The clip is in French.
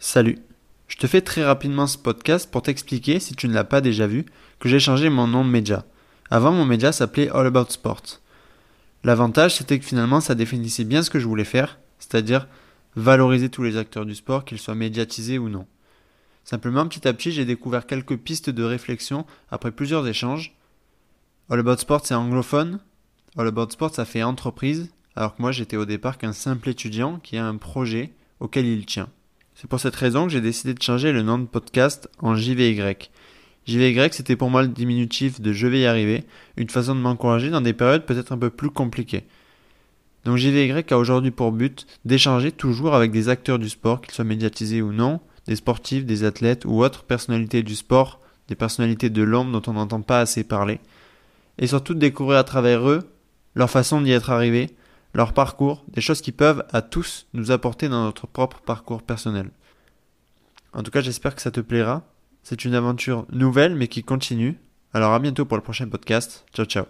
Salut. Je te fais très rapidement ce podcast pour t'expliquer, si tu ne l'as pas déjà vu, que j'ai changé mon nom de média. Avant, mon média s'appelait All About Sport. L'avantage, c'était que finalement, ça définissait bien ce que je voulais faire, c'est-à-dire valoriser tous les acteurs du sport, qu'ils soient médiatisés ou non. Simplement, petit à petit, j'ai découvert quelques pistes de réflexion après plusieurs échanges. All About Sport, c'est anglophone. All About Sport, ça fait entreprise, alors que moi, j'étais au départ qu'un simple étudiant qui a un projet auquel il tient. C'est pour cette raison que j'ai décidé de changer le nom de podcast en JVY. JVY, c'était pour moi le diminutif de je vais y arriver, une façon de m'encourager dans des périodes peut-être un peu plus compliquées. Donc JVY a aujourd'hui pour but d'échanger toujours avec des acteurs du sport, qu'ils soient médiatisés ou non, des sportifs, des athlètes ou autres personnalités du sport, des personnalités de l'homme dont on n'entend pas assez parler, et surtout de découvrir à travers eux leur façon d'y être arrivé, leur parcours, des choses qui peuvent à tous nous apporter dans notre propre parcours personnel. En tout cas, j'espère que ça te plaira. C'est une aventure nouvelle mais qui continue. Alors à bientôt pour le prochain podcast. Ciao ciao.